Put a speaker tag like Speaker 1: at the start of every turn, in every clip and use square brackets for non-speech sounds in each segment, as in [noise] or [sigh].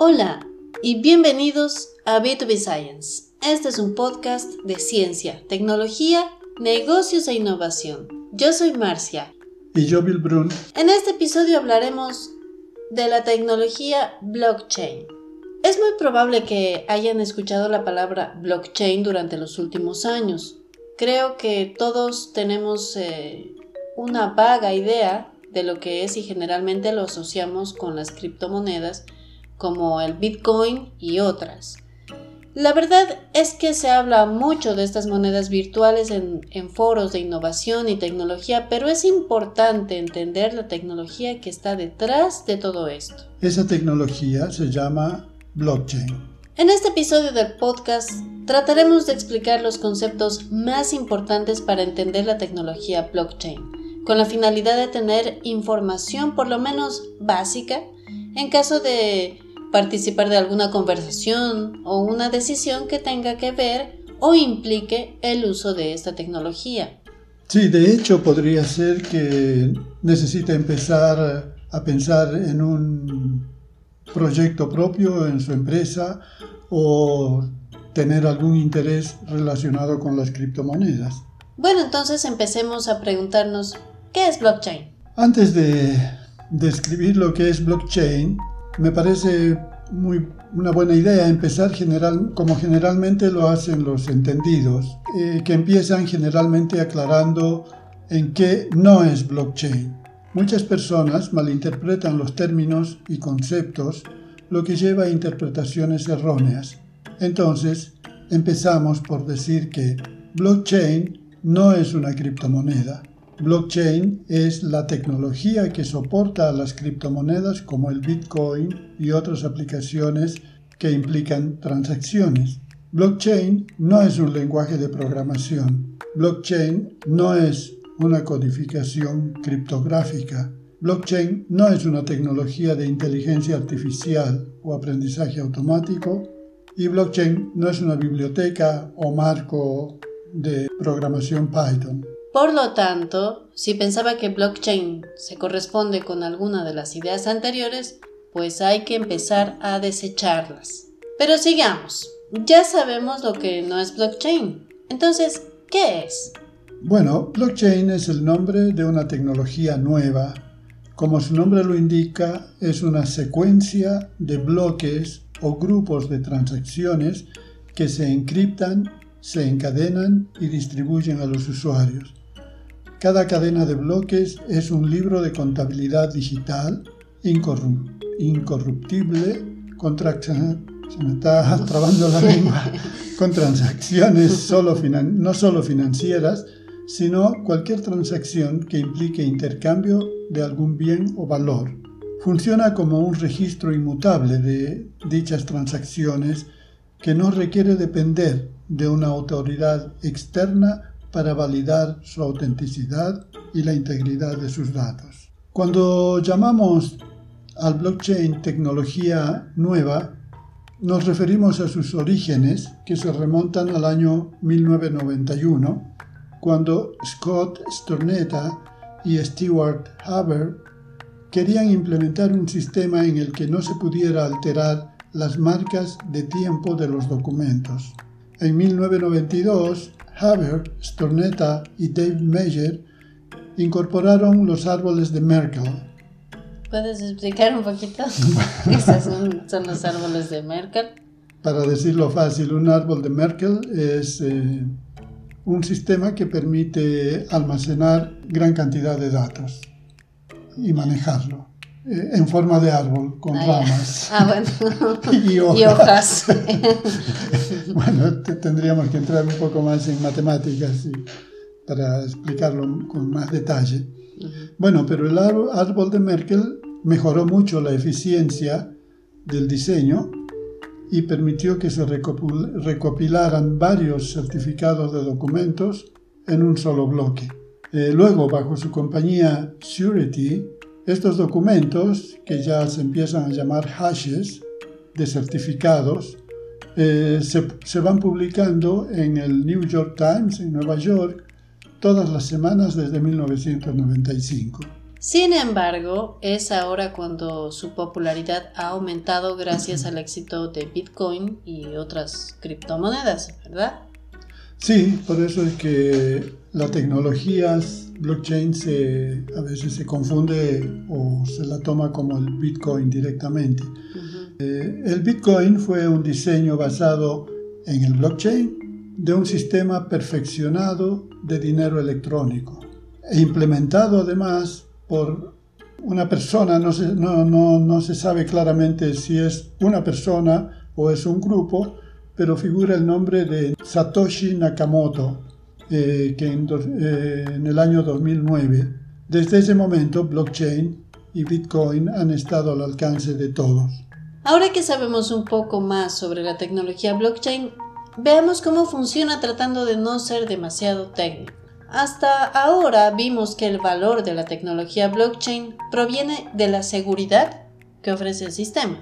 Speaker 1: Hola y bienvenidos a B2B Science. Este es un podcast de ciencia, tecnología, negocios e innovación. Yo soy Marcia.
Speaker 2: Y yo, Bill Brun.
Speaker 1: En este episodio hablaremos de la tecnología blockchain. Es muy probable que hayan escuchado la palabra blockchain durante los últimos años. Creo que todos tenemos eh, una vaga idea de lo que es y generalmente lo asociamos con las criptomonedas como el Bitcoin y otras. La verdad es que se habla mucho de estas monedas virtuales en, en, foros de innovación y tecnología, pero es importante entender la tecnología que está detrás de todo esto.
Speaker 2: Esa tecnología se llama blockchain.
Speaker 1: En este episodio del podcast trataremos de explicar los conceptos más importantes para entender la tecnología blockchain, con la finalidad de tener información por lo menos básica en caso de participar de alguna conversación o una decisión que tenga que ver o implique el uso de esta tecnología.
Speaker 2: Sí, de hecho podría ser que necesite empezar a pensar en un proyecto propio en su empresa o tener algún interés relacionado con las criptomonedas.
Speaker 1: Bueno, entonces empecemos a preguntarnos, ¿qué es blockchain?
Speaker 2: Antes de describir lo que es blockchain, me parece muy, una buena idea empezar general, como generalmente lo hacen los entendidos, eh, que empiezan generalmente aclarando en qué no es blockchain. Muchas personas malinterpretan los términos y conceptos, lo que lleva a interpretaciones erróneas. Entonces, empezamos por decir que blockchain no es una criptomoneda. Blockchain es la tecnología que soporta a las criptomonedas como el Bitcoin y otras aplicaciones que implican transacciones. Blockchain no es un lenguaje de programación. Blockchain no es una codificación criptográfica. Blockchain no es una tecnología de inteligencia artificial o aprendizaje automático. Y blockchain no es una biblioteca o marco de programación Python.
Speaker 1: Por lo tanto, si pensaba que blockchain se corresponde con alguna de las ideas anteriores, pues hay que empezar a desecharlas. Pero sigamos. Ya sabemos lo que no es blockchain. Entonces, ¿qué es?
Speaker 2: Bueno, blockchain es el nombre de una tecnología nueva. Como su nombre lo indica, es una secuencia de bloques o grupos de transacciones que se encriptan, se encadenan y distribuyen a los usuarios. Cada cadena de bloques es un libro de contabilidad digital incorruptible con, [laughs] con transacciones solo no solo financieras, sino cualquier transacción que implique intercambio de algún bien o valor. Funciona como un registro inmutable de dichas transacciones que no requiere depender de una autoridad externa para validar su autenticidad y la integridad de sus datos. Cuando llamamos al blockchain tecnología nueva, nos referimos a sus orígenes que se remontan al año 1991, cuando Scott Stornetta y Stewart Haber querían implementar un sistema en el que no se pudiera alterar las marcas de tiempo de los documentos. En 1992, Haber, Stornetta y Dave Meyer incorporaron los árboles de Merkel.
Speaker 1: ¿Puedes explicar un poquito? [laughs] Esos son, los árboles de Merkel.
Speaker 2: Para decirlo fácil, un árbol de Merkel es eh, un sistema que permite almacenar gran cantidad de datos y manejarlo. Eh, en forma de árbol, con ah, ramas. [laughs]
Speaker 1: Ah, bueno. [laughs] y hojas. [laughs]
Speaker 2: bueno, tendríamos que entrar un poco más en matemáticas para explicarlo con más detalle. Bueno, pero el árbol de Merkel mejoró mucho la eficiencia del diseño y permitió que se recopilaran varios certificados de documentos en un solo bloque. Eh, luego, bajo su compañía Surety, estos documentos, que ya se empiezan a llamar hashes de certificados, eh, se, se, van publicando en el New York Times en Nueva York todas las semanas desde 1995.
Speaker 1: Sin embargo, es ahora cuando su popularidad ha aumentado gracias al éxito de Bitcoin y otras criptomonedas, ¿verdad?
Speaker 2: Sí, por eso es que la tecnología blockchain se, a veces se confunde o se la toma como el Bitcoin directamente. Eh, el Bitcoin fue un diseño basado en el blockchain de un sistema perfeccionado de dinero electrónico e implementado además por una persona, no se, no, no, no se sabe claramente si es una persona o es un grupo, pero figura el nombre de Satoshi Nakamoto, eh, que en, eh, en, el año 2009. Desde ese momento, blockchain y Bitcoin han estado al alcance de todos.
Speaker 1: Ahora que sabemos un poco más sobre la tecnología blockchain, veamos cómo funciona tratando de no ser demasiado técnico. Hasta ahora vimos que el valor de la tecnología blockchain proviene de la seguridad que ofrece el sistema.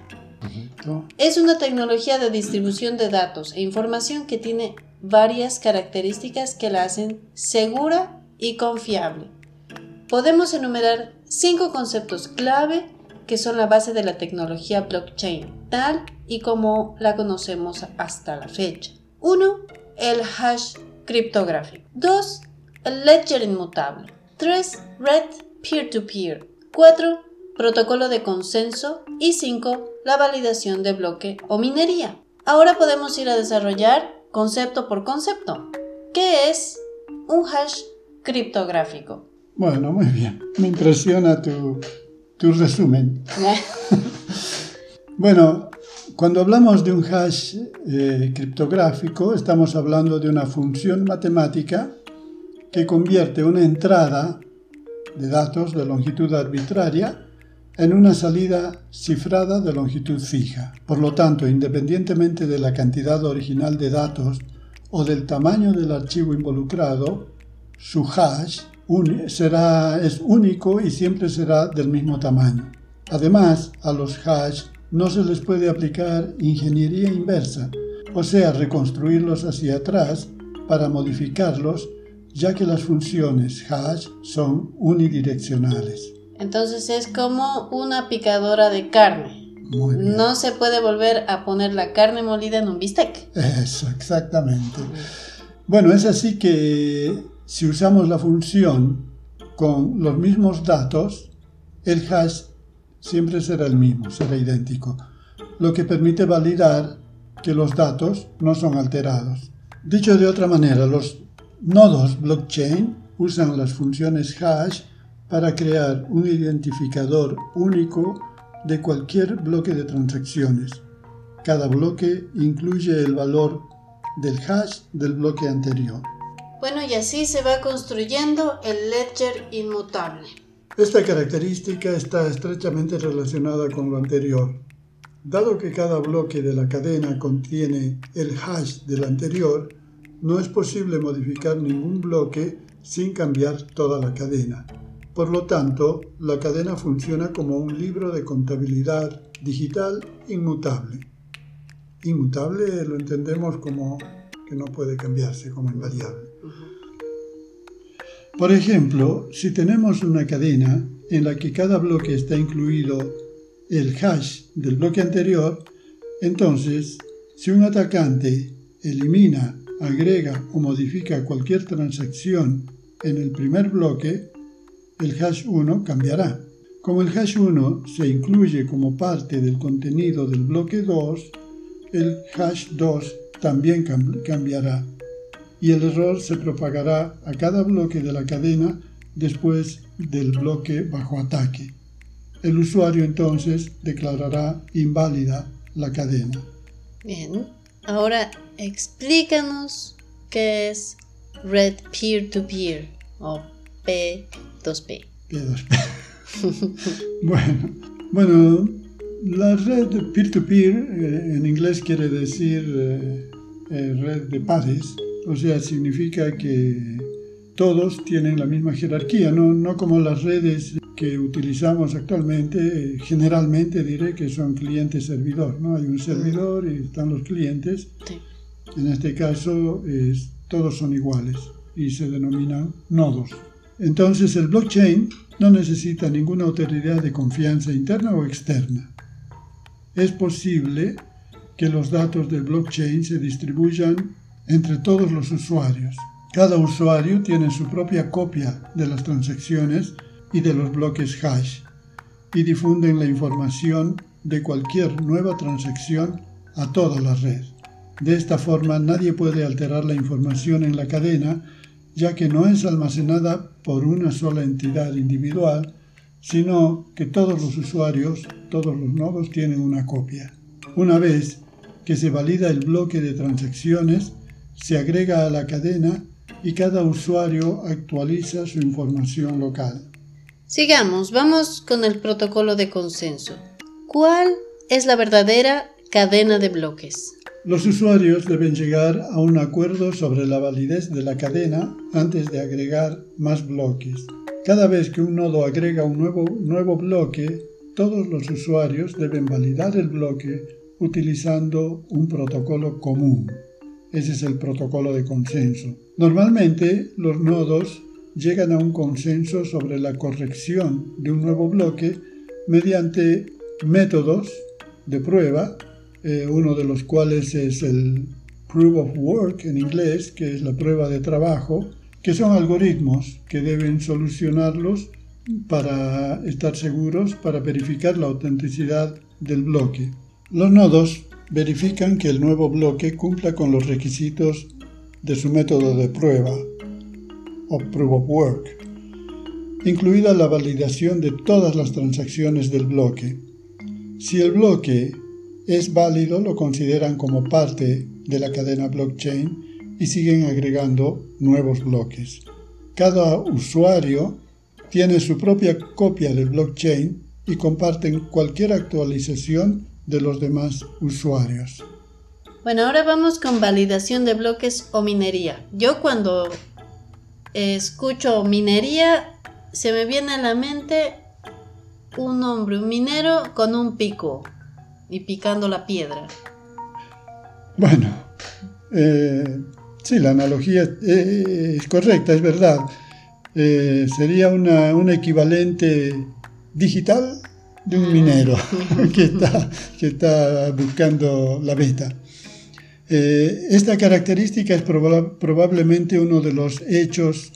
Speaker 1: Es una tecnología de distribución de datos e información que tiene varias características que la hacen segura y confiable. Podemos enumerar cinco conceptos clave que son la base de la tecnología blockchain, tal y como la conocemos hasta la fecha. 1. El hash criptográfico. 2. El ledger inmutable. 3. Red peer-to-peer. 4. Protocolo de consenso. Y 5 la validación de bloque o minería. Ahora podemos ir a desarrollar concepto por concepto. ¿Qué es un hash criptográfico?
Speaker 2: Bueno, muy bien. Me impresiona tu, tu resumen. [laughs] bueno, cuando hablamos de un hash eh, criptográfico, estamos hablando de una función matemática que convierte una entrada de datos de longitud arbitraria en una salida cifrada de longitud fija. Por lo tanto, independientemente de la cantidad original de datos o del tamaño del archivo involucrado, su hash será, es único y siempre será del mismo tamaño. Además, a los hash no se les puede aplicar ingeniería inversa, o sea, reconstruirlos hacia atrás para modificarlos, ya que las funciones hash son unidireccionales.
Speaker 1: Entonces es como una picadora de carne. No se puede volver a poner la carne molida en un bistec.
Speaker 2: Eso, exactamente. Bueno, es así que si usamos la función con los mismos datos, el hash siempre será el mismo, será idéntico, lo que permite validar que los datos no son alterados. Dicho de otra manera, los nodos blockchain usan las funciones hash para crear un identificador único de cualquier bloque de transacciones. Cada bloque incluye el valor del hash del bloque anterior.
Speaker 1: Bueno, y así se va construyendo el ledger inmutable.
Speaker 2: Esta característica está estrechamente relacionada con lo anterior. Dado que cada bloque de la cadena contiene el hash del anterior, no es posible modificar ningún bloque sin cambiar toda la cadena. Por lo tanto, la cadena funciona como un libro de contabilidad digital inmutable. Inmutable lo entendemos como que no puede cambiarse, como invariable. Por ejemplo, si tenemos una cadena en la que cada bloque está incluido el hash del bloque anterior, entonces, si un atacante elimina, agrega o modifica cualquier transacción en el primer bloque, el hash 1 cambiará. Como el hash 1 se incluye como parte del contenido del bloque 2, el hash 2 también cambiará y el error se propagará a cada bloque de la cadena después del bloque bajo ataque. El usuario entonces declarará inválida la cadena.
Speaker 1: Bien, ahora explícanos qué es Red Peer-to-Peer o P2P.
Speaker 2: P2P. [laughs] bueno, bueno, la red peer-to-peer eh, en inglés quiere decir eh, eh, red de pares, o sea, significa que todos tienen la misma jerarquía, no, no como las redes que utilizamos actualmente, generalmente diré que son cliente-servidor, ¿no? Hay un servidor y están los clientes. En este caso, todos son iguales y se denominan nodos. Entonces el blockchain no necesita ninguna autoridad de confianza interna o externa. Es posible que los datos del blockchain se distribuyan entre todos los usuarios. Cada usuario tiene su propia copia de las transacciones y de los bloques hash y difunden la información de cualquier nueva transacción a toda la red. De esta forma nadie puede alterar la información en la cadena ya que no es almacenada por una sola entidad individual, sino que todos los usuarios, todos los nodos tienen una copia. Una vez que se valida el bloque de transacciones, se agrega a la cadena y cada usuario actualiza su información local.
Speaker 1: Sigamos, vamos con el protocolo de consenso. ¿Cuál es la verdadera cadena de bloques?
Speaker 2: Los usuarios deben llegar a un acuerdo sobre la validez de la cadena antes de agregar más bloques. Cada vez que un nodo agrega un nuevo, nuevo bloque, todos los usuarios deben validar el bloque utilizando un protocolo común. Ese es el protocolo de consenso. Normalmente los nodos llegan a un consenso sobre la corrección de un nuevo bloque mediante métodos de prueba eh, uno de los cuales es el Proof of Work en inglés, que es la prueba de trabajo, que son algoritmos que deben solucionarlos para estar seguros, para verificar la autenticidad del bloque. Los nodos verifican que el nuevo bloque cumpla con los requisitos de su método de prueba o Proof of Work, incluida la validación de todas las transacciones del bloque. Si el bloque es válido, lo consideran como parte de la cadena blockchain y siguen agregando nuevos bloques. Cada usuario tiene su propia copia del blockchain y comparten cualquier actualización de los demás usuarios.
Speaker 1: Bueno, ahora vamos con validación de bloques o minería. Yo cuando escucho minería, se me viene a la mente un hombre, un minero con un pico y picando la piedra.
Speaker 2: Bueno, eh, sí, la analogía es correcta, es verdad. Eh, sería una, un equivalente digital de un minero [laughs] que está, que está buscando la beta. Eh, esta característica es probablemente uno de los hechos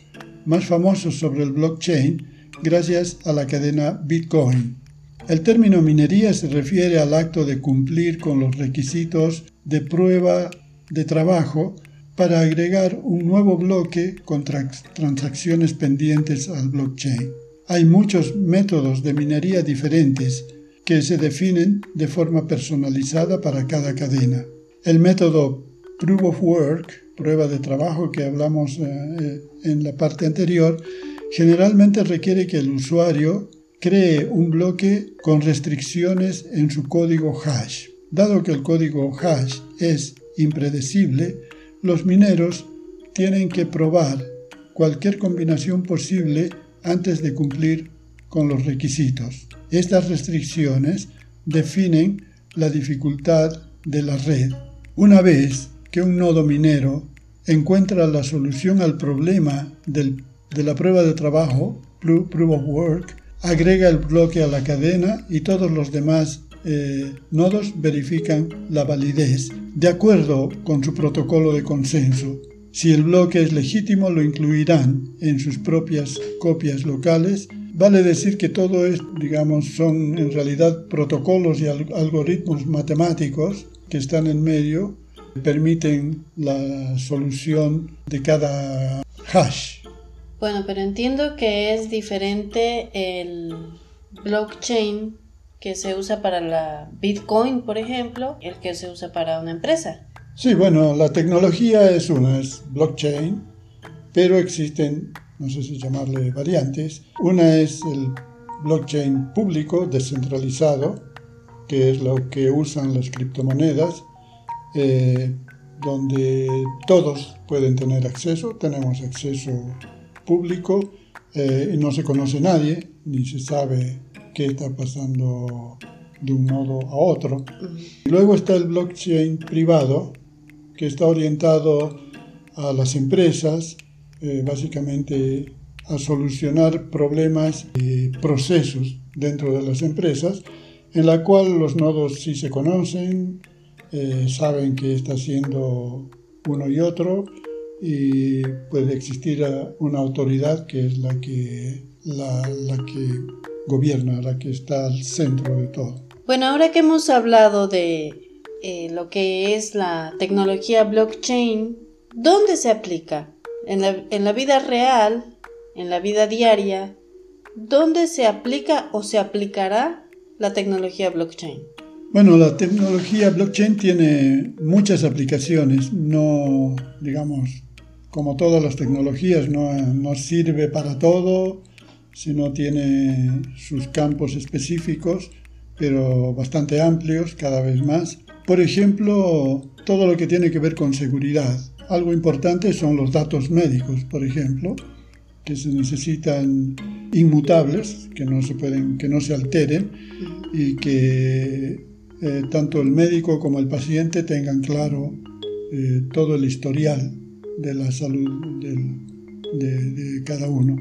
Speaker 2: más famosos sobre el blockchain gracias a la cadena Bitcoin. El término minería se refiere al acto de cumplir con los requisitos de prueba de trabajo para agregar un nuevo bloque con transacciones pendientes al blockchain. Hay muchos métodos de minería diferentes que se definen de forma personalizada para cada cadena. El método Proof of Work, prueba de trabajo que hablamos eh, eh, en la parte anterior, generalmente requiere que el usuario cree un bloque con restricciones en su código hash. Dado que el código hash es impredecible, los mineros tienen que probar cualquier combinación posible antes de cumplir con los requisitos. Estas restricciones definen la dificultad de la red. Una vez que un nodo minero encuentra la solución al problema de la prueba de trabajo, Proof of Work, agrega el bloque a la cadena y todos los demás eh, nodos verifican la validez de acuerdo con su protocolo de consenso. Si el bloque es legítimo, lo incluirán en sus propias copias locales. Vale decir que todo es, digamos, son en realidad protocolos y algoritmos matemáticos que están en medio, permiten la solución de cada hash
Speaker 1: bueno, pero entiendo que es diferente el blockchain que se usa para la Bitcoin, por ejemplo, el que se usa para una empresa.
Speaker 2: Sí, bueno, la tecnología es una, es blockchain, pero existen, no sé si llamarle variantes. Una es el blockchain público, descentralizado, que es lo que usan las criptomonedas, eh, donde todos pueden tener acceso, tenemos acceso público eh, y no se conoce nadie, ni se sabe qué está pasando de un nodo a otro. Luego está el blockchain privado, que está orientado a las empresas, eh, básicamente a solucionar problemas y procesos dentro de las empresas, en la cual los nodos sí se conocen, eh, saben qué está haciendo uno y otro y puede existir una autoridad que es la que, la, que gobierna, la que está al centro de todo.
Speaker 1: Bueno, ahora que hemos hablado de eh, lo que es la tecnología blockchain, ¿dónde se aplica? ¿En la, en la vida real? ¿En la vida diaria? ¿Dónde se aplica o se aplicará la tecnología blockchain?
Speaker 2: Bueno, la tecnología blockchain tiene muchas aplicaciones, no, digamos, como todas las tecnologías, no, sirve para todo, sino tiene sus campos específicos, pero bastante amplios cada vez más. Por ejemplo, todo lo que tiene que ver con seguridad. Algo importante son los datos médicos, por ejemplo, que se necesitan inmutables, que no se pueden, que no se alteren y que eh, tanto el médico como el paciente tengan claro eh, todo el historial de la salud de, cada uno.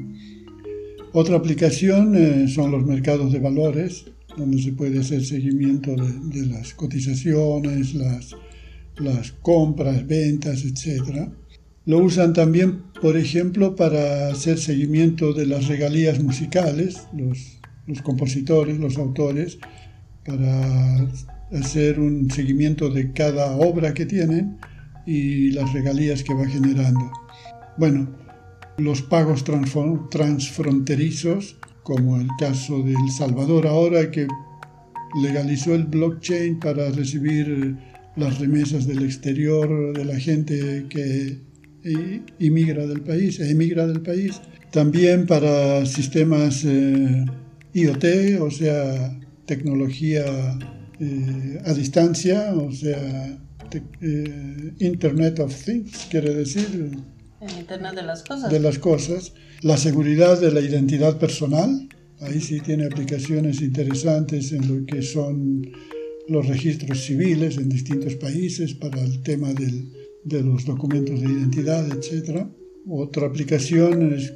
Speaker 2: Otra aplicación eh, son los mercados de valores, donde se puede hacer seguimiento de, las cotizaciones, las, compras, ventas, etc. Lo usan también, por ejemplo, para hacer seguimiento de las regalías musicales, los compositores, los autores, para hacer un seguimiento de cada obra que tienen y las regalías que va generando. Bueno, los pagos transfronterizos, como el caso de El Salvador ahora que legalizó el blockchain para recibir las remesas del exterior de la gente que inmigra del país, emigra del país. También para sistemas eh, IoT, o sea, tecnología eh, a distancia, o sea, eh, Internet of Things, quiere decir...
Speaker 1: Internet de las cosas.
Speaker 2: De las cosas. La seguridad de la identidad personal, ahí sí tiene aplicaciones interesantes en lo que son los registros civiles en distintos países para el tema del, de los documentos de identidad, etc. Otra aplicación es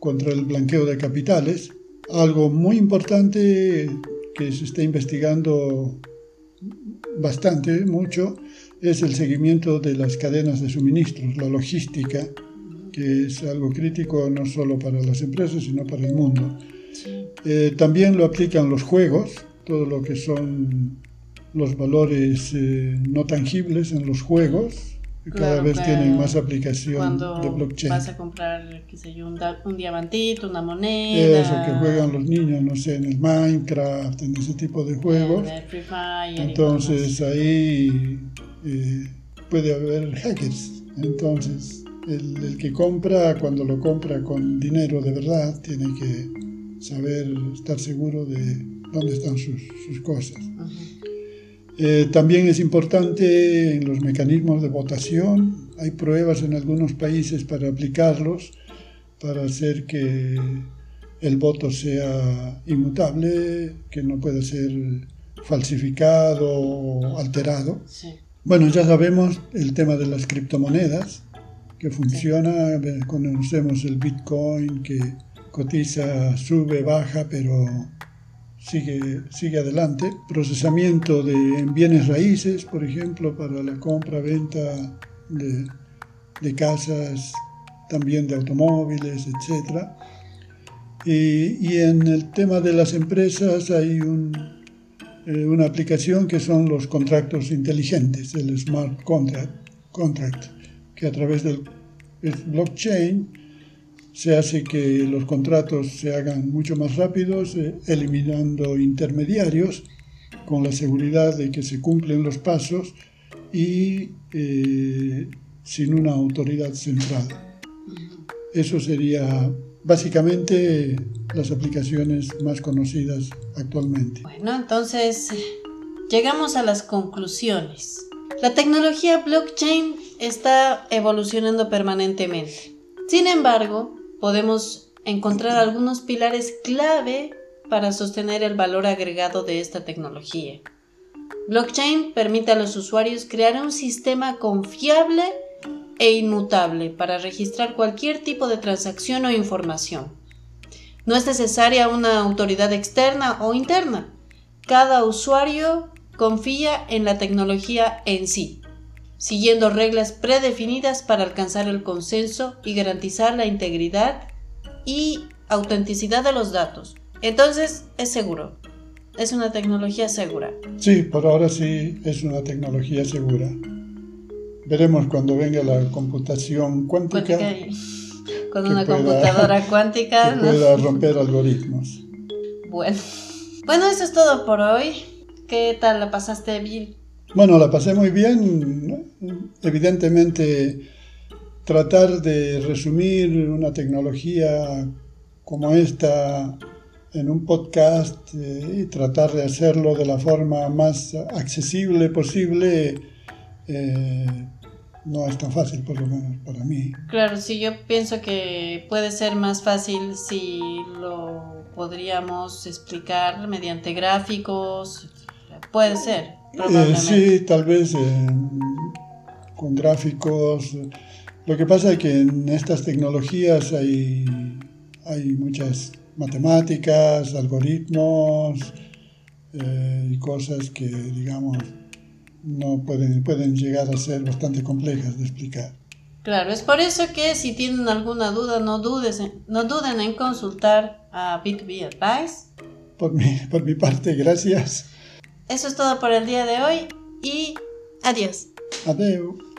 Speaker 2: contra el blanqueo de capitales. Algo muy importante que se está investigando bastante, mucho, es el seguimiento de las cadenas de suministros, la logística, que es algo crítico no solo para las empresas, sino para el mundo. Eh, también lo aplican los juegos, todo lo que son los valores eh, no tangibles en los juegos, cada vez tienen más aplicación de blockchain.
Speaker 1: Vas a comprar, qué sé yo, un, diamantito, una moneda.
Speaker 2: Eso que juegan los niños, no sé, en el Minecraft, en ese tipo de juegos. Entonces ahí eh, puede haber hackers. Entonces el, que compra, cuando lo compra con dinero de verdad, tiene que saber, estar seguro de dónde están sus, sus cosas. Eh, también es importante en los mecanismos de votación. Hay pruebas en algunos países para aplicarlos, para hacer que el voto sea inmutable, que no pueda ser falsificado o alterado. Bueno, ya sabemos el tema de las criptomonedas, que funciona, conocemos el Bitcoin que cotiza, sube, baja, pero sigue, sigue adelante. Procesamiento de bienes raíces, por ejemplo, para la compra, venta de, de casas, también de automóviles, etc. Y, y, en el tema de las empresas hay un, eh, una aplicación que son los contratos inteligentes, el smart contract, contract que a través del blockchain se hace que los contratos se hagan mucho más rápidos, eh, eliminando intermediarios, con la seguridad de que se cumplen los pasos y eh, sin una autoridad central. Eso sería básicamente las aplicaciones más conocidas actualmente.
Speaker 1: Bueno, entonces llegamos a las conclusiones. La tecnología blockchain está evolucionando permanentemente. Sin embargo, podemos encontrar algunos pilares clave para sostener el valor agregado de esta tecnología. Blockchain permite a los usuarios crear un sistema confiable e inmutable para registrar cualquier tipo de transacción o información. No es necesaria una autoridad externa o interna. Cada usuario confía en la tecnología en sí, siguiendo reglas predefinidas para alcanzar el consenso y garantizar la integridad y autenticidad de los datos. Entonces, es seguro. Es una tecnología segura.
Speaker 2: Sí, por ahora sí es una tecnología segura. Veremos cuando venga la computación cuántica.
Speaker 1: con una computadora [laughs] cuántica.
Speaker 2: Que pueda romper algoritmos.
Speaker 1: Bueno. Bueno, eso es todo por hoy. ¿Qué tal la pasaste, Bill?
Speaker 2: Bueno, la pasé muy bien. Evidentemente, tratar de resumir una tecnología como esta en un podcast eh, y tratar de hacerlo de la forma más accesible posible eh, no es tan fácil, por lo menos para mí.
Speaker 1: Claro, sí, yo pienso que puede ser más fácil si lo podríamos explicar mediante gráficos. Puede ser, eh,
Speaker 2: sí, tal vez con gráficos. Lo que pasa es que en estas tecnologías hay, hay muchas matemáticas, algoritmos eh, y cosas que, digamos, no pueden, pueden llegar a ser bastante complejas de explicar.
Speaker 1: Claro, es por eso que si tienen alguna duda, no, dudes no duden en consultar a B2B Advice.
Speaker 2: Por mi, por mi parte, gracias.
Speaker 1: Eso es todo por el día de hoy y adiós.
Speaker 2: Adiós.